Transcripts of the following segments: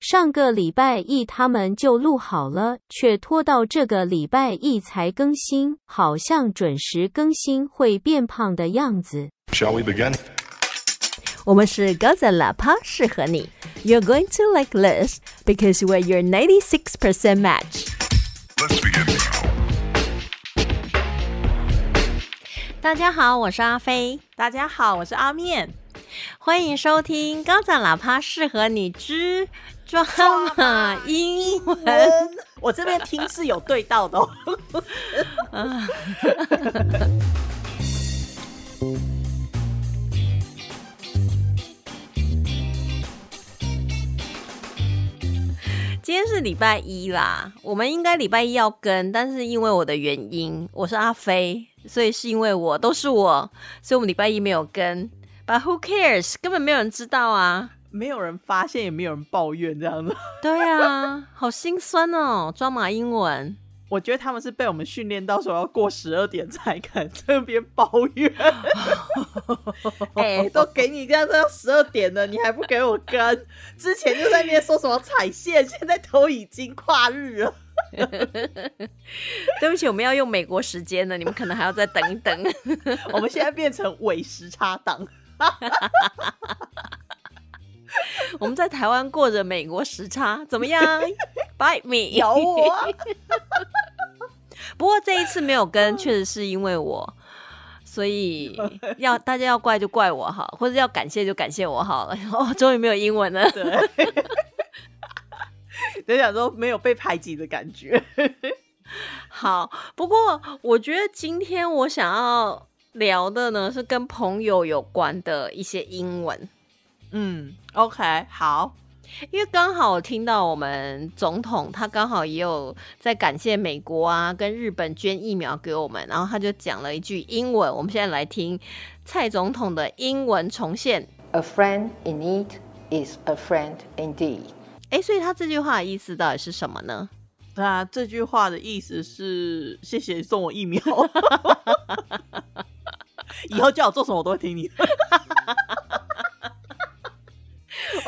上个礼拜一他们就录好了，却拖到这个礼拜一才更新，好像准时更新会变胖的样子。Shall we begin? 我们是高赞喇叭，适合你。You're going to like this because we're your 96% match. Let's begin. 大家好，我是阿飞，大家好，我是阿面。欢迎收听高赞喇叭，适合你之抓马英文。我这边听是有对到的、哦。今天是礼拜一啦，我们应该礼拜一要跟，但是因为我的原因，我是阿飞，所以是因为我都是我，所以我们礼拜一没有跟。But who cares？根本没有人知道啊。没有人发现，也没有人抱怨，这样子。对啊，好心酸哦，抓马英文。我觉得他们是被我们训练到说要过十二点才敢这边抱怨。哎、都给你这样子要十二点了，你还不给我跟？之前就在那边说什么踩线，现在都已经跨日了。对不起，我们要用美国时间了，你们可能还要再等一等。我们现在变成伪时差党。我们在台湾过着美国时差，怎么样？Bite me，咬我啊！不过这一次没有跟，确实是因为我，所以要大家要怪就怪我好，或者要感谢就感谢我好了。哦，终于没有英文了。对，就想说没有被排挤的感觉。好，不过我觉得今天我想要聊的呢，是跟朋友有关的一些英文。嗯，OK，好，因为刚好我听到我们总统他刚好也有在感谢美国啊跟日本捐疫苗给我们，然后他就讲了一句英文，我们现在来听蔡总统的英文重现。A friend in need is a friend indeed. 哎，所以他这句话的意思到底是什么呢？那这句话的意思是谢谢你送我疫苗，以后叫我做什么我都会听你的。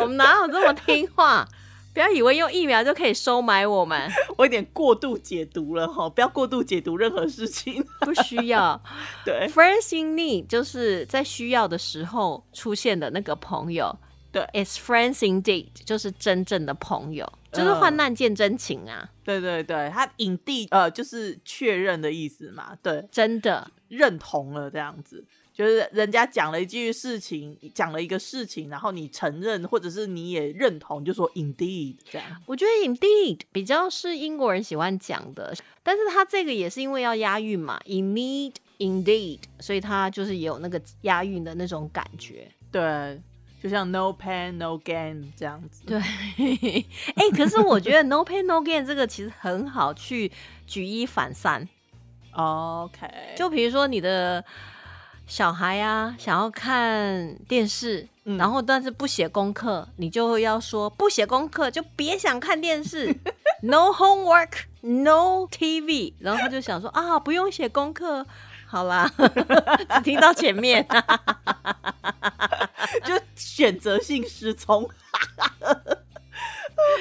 我们哪有这么听话？不要以为用疫苗就可以收买我们，我有点过度解读了哈，不要过度解读任何事情。不需要。对 Friends in need 就是在需要的时候出现的那个朋友。对，It's friends indeed，就是真正的朋友，就是患难见真情啊，对对对，他影帝呃就是确认的意思嘛，对，真的。认同了这样子。就是人家讲了一句事情，讲了一个事情，然后你承认，或者是你也认同，就说 indeed 这样。我觉得 indeed 比较是英国人喜欢讲的，但是他这个也是因为要押韵嘛，indeed indeed，所以他就是也有那个押韵的那种感觉。对，就像 no pain no gain 这样子。对，哎、可是我觉得 no pain no gain 这个其实很好去举一反三。，OK，就比如说你的小孩啊，想要看电视，嗯然后但是不写功课，你就要说不写功课就别想看电视，no homework no TV，然后他就想说啊，不用写功课。好啦，只听到前面，就选择性失聪。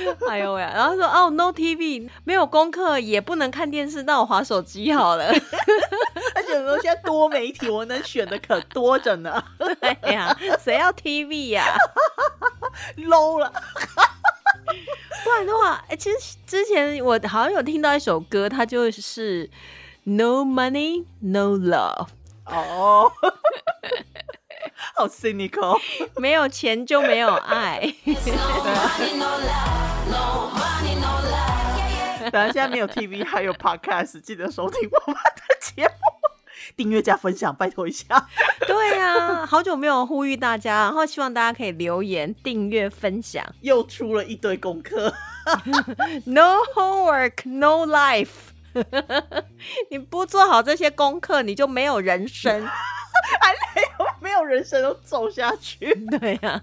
哎呦喂！然后说哦，no TV，没有功课也不能看电视，那我划手机好了。而且说现在多媒体，我能选的可多着呢对呀、谁要 TV 呀、，low 了。不然的话，哎、其实之前我好像有听到一首歌，它就是 No money, no love，哦，好 cynical。没有钱就没有爱。当然现在没有 TV，还有 Podcast，记得收听我们的节目，订阅加分享，拜托一下。对呀、好久没有呼吁大家，然后希望大家可以留言、订阅、分享。又出了一堆功课，No homework, no life。你不做好这些功课，你就没有人生。没有人生都走下去，对呀、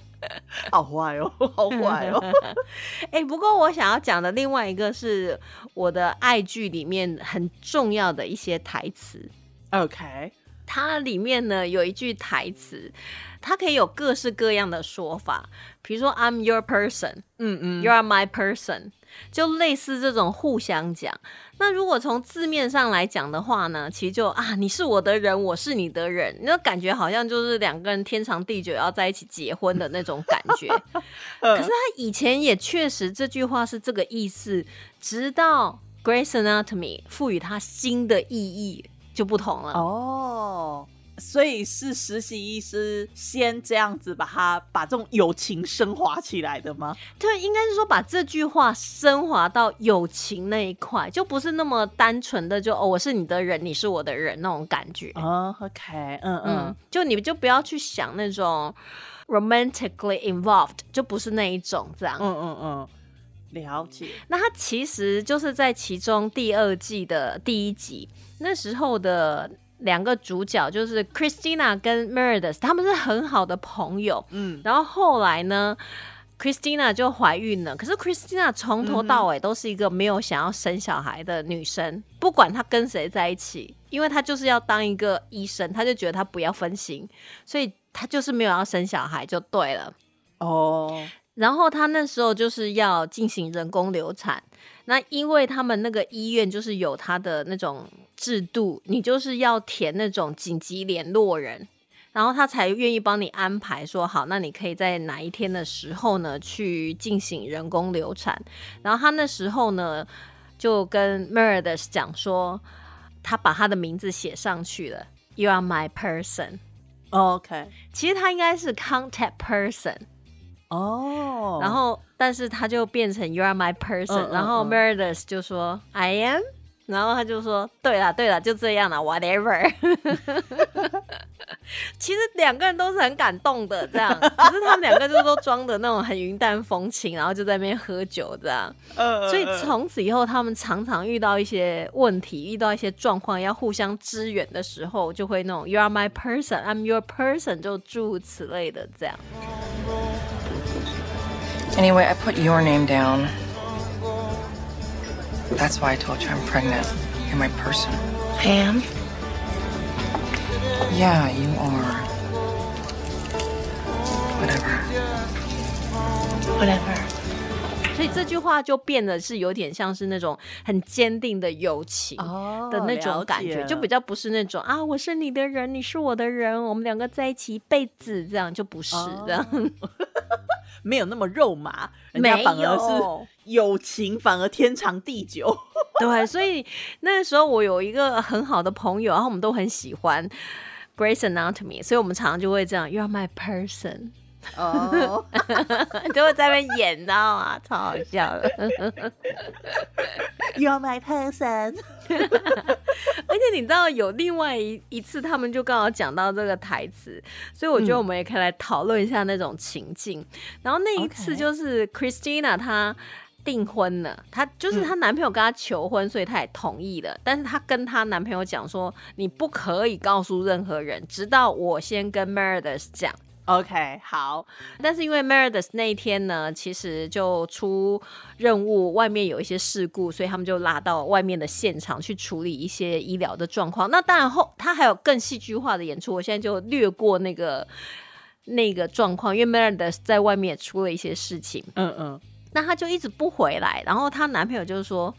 好坏哦，好坏哦。哎、不过我想要讲的另外一个是我的爱剧里面很重要的一些台词。OK，它里面呢有一句台词，它可以有各式各样的说法，比如说 I'm your person，嗯嗯 You are my person，就类似这种互相讲。那如果从字面上来讲的话呢，其实就啊，你是我的人，我是你的人，那感觉好像就是两个人天长地久要在一起结婚的那种感觉。可是他以前也确实这句话是这个意思，直到 Grace Anatomy 赋予它新的意义就不同了。哦，所以是实习医师先这样子把他把这种友情升华起来的吗？对，应该是说把这句话升华到友情那一块，就不是那么单纯的就哦，我是你的人，你是我的人那种感觉。哦，OK，嗯嗯嗯，，就你们就不要去想那种 romantically involved，就不是那一种这样。嗯嗯嗯，了解。那它其实就是在其中第二季的第一集，那时候的两个主角就是 Christina 跟 Meredith，他们是很好的朋友。嗯，然后后来呢，Christina 就怀孕了。可是 Christina 从头到尾都是一个没有想要生小孩的女生，不管她跟谁在一起，因为她就是要当一个医生，她就觉得她不要分心，所以她就是没有要生小孩就对了。哦，然后她那时候就是要进行人工流产，那因为他们那个医院就是有他的那种制度，你就是要填那种紧急联络人，然后他才愿意帮你安排说好，那你可以在哪一天的时候呢去进行人工流产。然后他那时候呢就跟 Meredith 讲说，他把他的名字写上去了，You are my person。OK，其实他应该是 contact person，哦，然后但是他就变成 You are my person，、然后嗯 Meredith 就说 I am，然后他就说对了对了，就这样了，whatever。其实两个人都是很感动的，这样，可是他们两个就都装的那种很云淡风轻，然后就在那边喝酒这样。呃，所以从此以后，他们常常遇到一些问题，遇到一些状况，要互相支援的时候，就会那种 You are my person, I'm your person，就诸如此类的这样。Anyway, I put your name down. That's why I told you I'm pregnant. You're my person. I am. Yeah, you are. Whatever. Whatever. 所以这句话就变得是有点像是那种很坚定的友情哦的那种感觉，就比较不是那种啊，我是你的人，你是我的人，我们两个在一起一辈子，这样就不是这样。没有那么肉麻，人家没反而有是友情，反而天长地久。对，所以那时候我有一个很好的朋友，然后我们都很喜欢 Grace Anatomy，所以我们常常就会这样，You are my person，哦，就会在那边演，你知道吗？超好笑的。You are my person。而且你知道有另外一一次，他们就刚好讲到这个台词，所以我觉得我们也可以来讨论一下那种情境。然后那一次就是 Christina 她订婚了，她就是她男朋友跟她求婚，所以她也同意了。但是她跟她男朋友讲说，你不可以告诉任何人，直到我先跟 Meredith 讲。OK，好，但是因为 Meredith 那一天呢，其实就出任务，外面有一些事故，所以他们就拉到外面的现场去处理一些医疗的状况。那当然后他还有更戏剧化的演出，我现在就略过那个那个状况，因为 Meredith 在外面也出了一些事情，嗯嗯，那她就一直不回来，然后她男朋友就是说。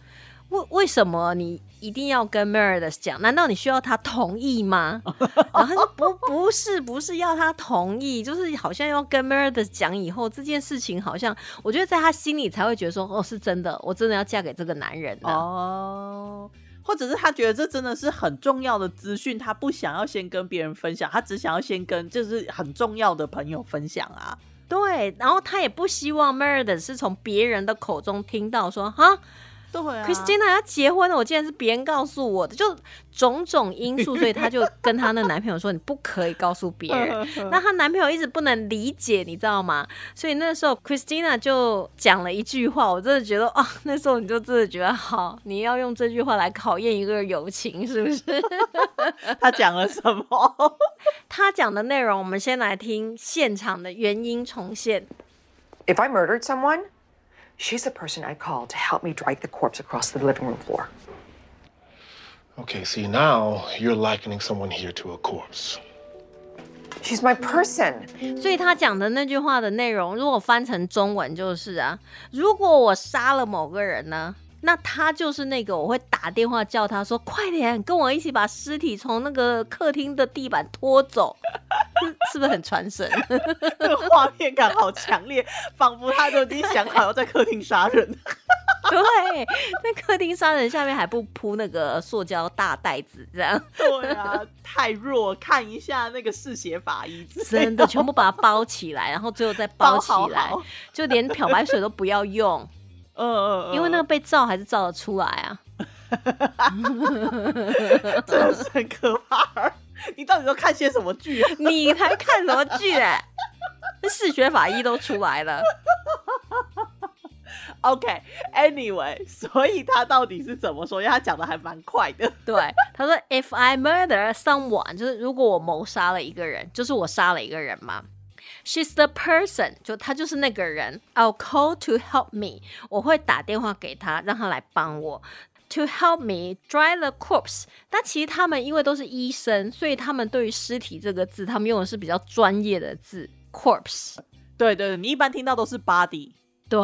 为为什么你一定要跟 Meredith 讲？难道你需要他同意吗？然后他说不，不是，不是要他同意，就是好像要跟 Meredith 讲以后这件事情，好像我觉得在他心里才会觉得说，哦，是真的，我真的要嫁给这个男人了。哦。或者是他觉得这真的是很重要的资讯，他不想要先跟别人分享，他只想要先跟就是很重要的朋友分享啊。对，然后他也不希望 Meredith 是从别人的口中听到说，哈对啊，Christina 要结婚了，我竟然是别人告诉我的，就种种因素，所以她就跟她那男朋友说，你不可以告诉别人。那她男朋友一直不能理解，你知道吗？所以那时候 Christina 就讲了一句话，我真的觉得啊，那时候你就真的觉得好，你要用这句话来考验一个友情，是不是？他讲了什么？他讲的内容，我们先来听现场的原音重现。If I murdered someone, she's the person I'd call to help me drag the corpse across the living room floor. Okay, see, now you're likening someone here to a corpse. She's my person. 所以他讲的那句话的内容，如果翻成中文就是啊，如果我杀了某个人呢， 那他就是那个我会打电话叫他说，快点跟我一起把尸体从那个客厅的地板拖走，是不是很传神？那 个画面感好强烈，仿佛他都已经想好要在客厅杀人。对，在客厅杀人下面还不铺那个塑胶大袋子，这样。对啊，太弱，看一下那个嗜血法医真的全部把它包起来，然后最后再包起来，好好。就连漂白水都不要用，嗯嗯嗯，因为那个被照还是照得出来啊。真的是很可怕。你到底都看些什么剧啊？你还看什么剧哎、那嗜血法医都出来了，OK，Anyway，、所以他到底是怎么说？因为他讲的还蛮快的。对，他说：“If I murder someone，就是如果我谋杀了一个人，就是我杀了一个人嘛。She's the person，就她就是那个人。I'll call to help me，我会打电话给她，让她来帮我。To help me dry the corpse，但其实他们因为都是医生，所以他们对于尸体这个字，他们用的是比较专业的字，corpse。对对，你一般听到都是 body，对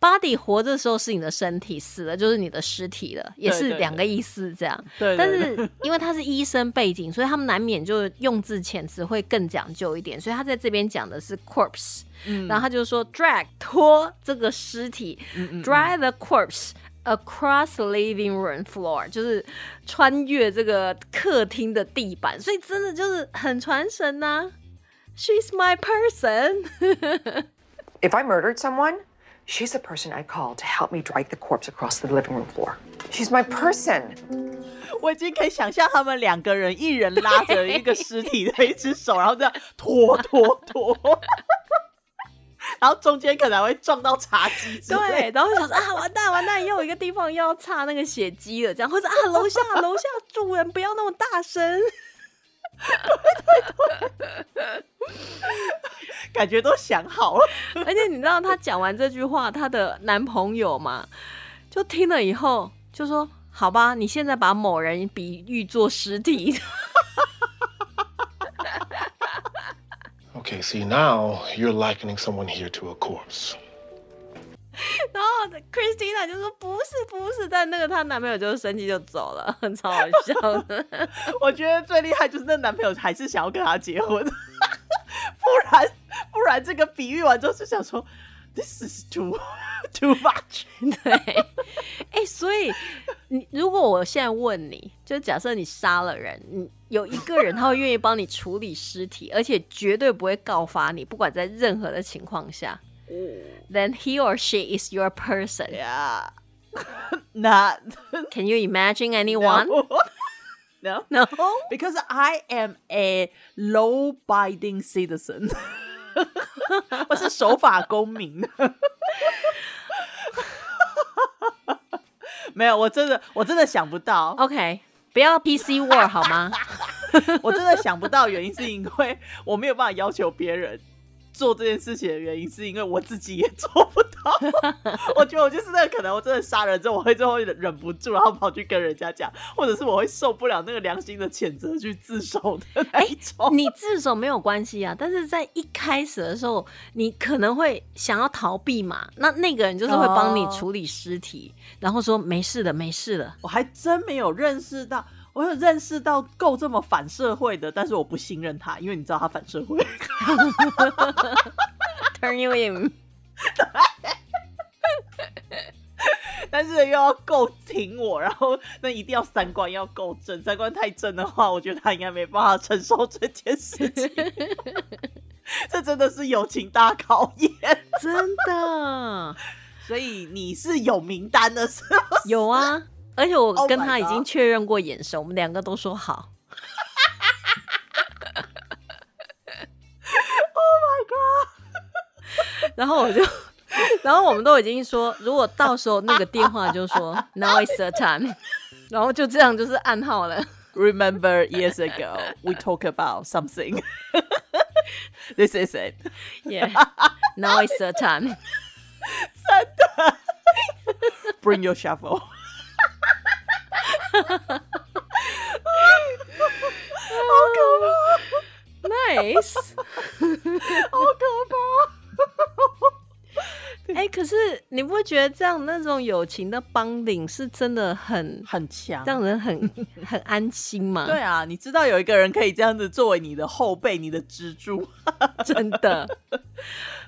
，body 活着的时候是你的身体，死了就是你的尸体了，也是两个意思这样。对对但是 因为他是医生背景，所以他们难免就用字遣词会更讲究一点，所以他在这边讲的是 corpse，、然后他就说 drag 拖这个尸体、d r y the corpse。Across the living room floor，就是穿越这个客厅的地板，所以真的就是很传神呐、She's my person，If I murdered someone, she's the person I'd call to help me drag the corpse across the living room floor. She's my person. 我已经可以想象他们两个人，一人拉着一个尸体的一只手，然后这样拖拖拖，然后中间可能还会撞到茶几对，然后就想说啊，完蛋完蛋，又有一个地方又要擦那个血迹了，这样或者啊，楼下楼下主人不要那么大声，感觉都想好了。而且你知道她讲完这句话，她的男朋友嘛，就听了以后就说：“好吧，你现在把某人比喻作尸体。Okay, see, now you're likening someone here to a corpse. ”然后 Christina 就说：“不是不是。”但那个她男朋友就生气就走了，很超好笑的。我觉得最厉害就是那男朋友还是想要跟她结婚，不然不然这个比喻完之后就想说，This is too too much。对，哎、所以你如果我现在问你，就假设你杀了人，你有一个人他会愿意帮你处理尸体，而且绝对不会告发你，不管在任何的情况下 ，then he or she is your person. Yeah, not Can you imagine anyone? no. No. Because I am a law-abiding citizen，我是守法公民。没有，我真的我真的想不到， OK，不要 PC word 好吗？我真的想不到，原因是因为我没有办法要求别人 做这件事情的原因，是因为我自己也做不到。我觉得我就是那个可能我真的杀人之后，我会最后忍忍不住，然后跑去跟人家讲，或者是我会受不了那个良心的谴责去自首的那一种。你自首没有关系啊，但是在一开始的时候，你可能会想要逃避嘛，那那个人就是会帮你哦处理尸体，然后说没事的，没事的。我还真没有认识到，我有认识到够这么反社会的，但是我不信任他，因为你知道他反社会。Turn you in，但是又要够挺我，然后那一定要三观要够正，三观太正的话，我觉得他应该没办法承受这件事情。这真的是友情大考验，真的所以你是有名单的，是吗？有啊，而且我 Oh 跟他已经确认过眼神，我们两个都说好。oh my god！然后我就，然后我们都已经说，如果到时候那个电话就说 Now is the time，然后就这样就是暗号了。Remember years ago we talk about something. This is it. Yeah, now is the time。Bring your shovel. 那 nice，好可怕。哎、可是你不会觉得这样那种友情的帮领是真的很很强，让人很 很安心吗？对，啊，你知道有一个人可以这样子作为你的后背、你的支柱，真的。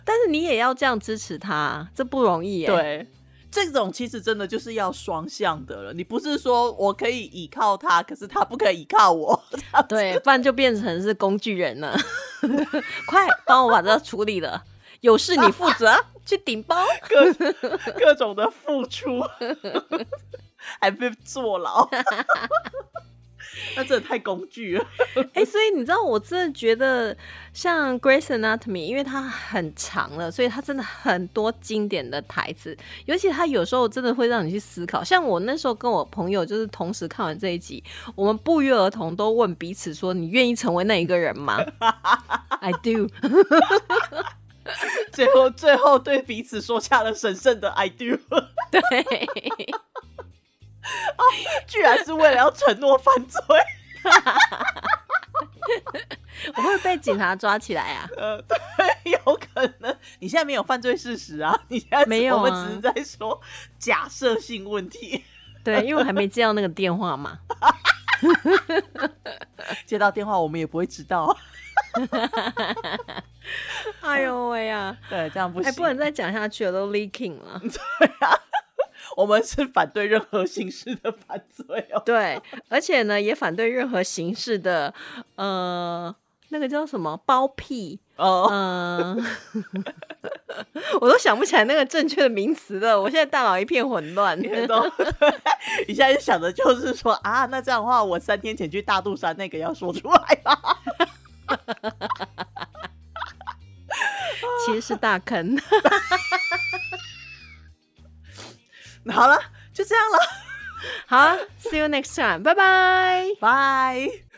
但是你也要这样支持他，这不容易耶。对。这种其实真的就是要双向的了，你不是说我可以依靠他，可是他不可以依靠我。对，不然就变成是工具人了。快帮我把这处理了，有事你负责，去顶包。各各种的付出，还被坐牢，那真的太工具了。哎、所以你知道，我真的觉得像《Grace Anatomy》，因为它很长了，所以它真的很多经典的台词，尤其它有时候真的会让你去思考。像我那时候跟我朋友就是同时看完这一集，我们不约而同都问彼此说：“你愿意成为那一个人吗？”I do。最后，最后对彼此说下了神圣的 “I do”，对，居然是为了要承诺犯罪。我会被警察抓起来啊！呃，对，有可能你现在没有犯罪事实啊，你现在只没有啊我们只是在说假设性问题。对，因为我还没接到那个电话嘛。接到电话我们也不会知道，哎呦喂呀！对，这样不哎，行。不能再讲下去了，都 leaking 了。我们是反对任何形式的犯罪哦。对，而且呢，也反对任何形式的呃，那个叫什么包庇，哦，嗯、我都想不起来那个正确的名词了，我现在大脑一片混乱。你都你现在想的就是说啊，那这样的话，我三天前去大肚山那个要说出来吧。其实是大坑。好了，就这样了，好啊，See you next time，拜拜。拜。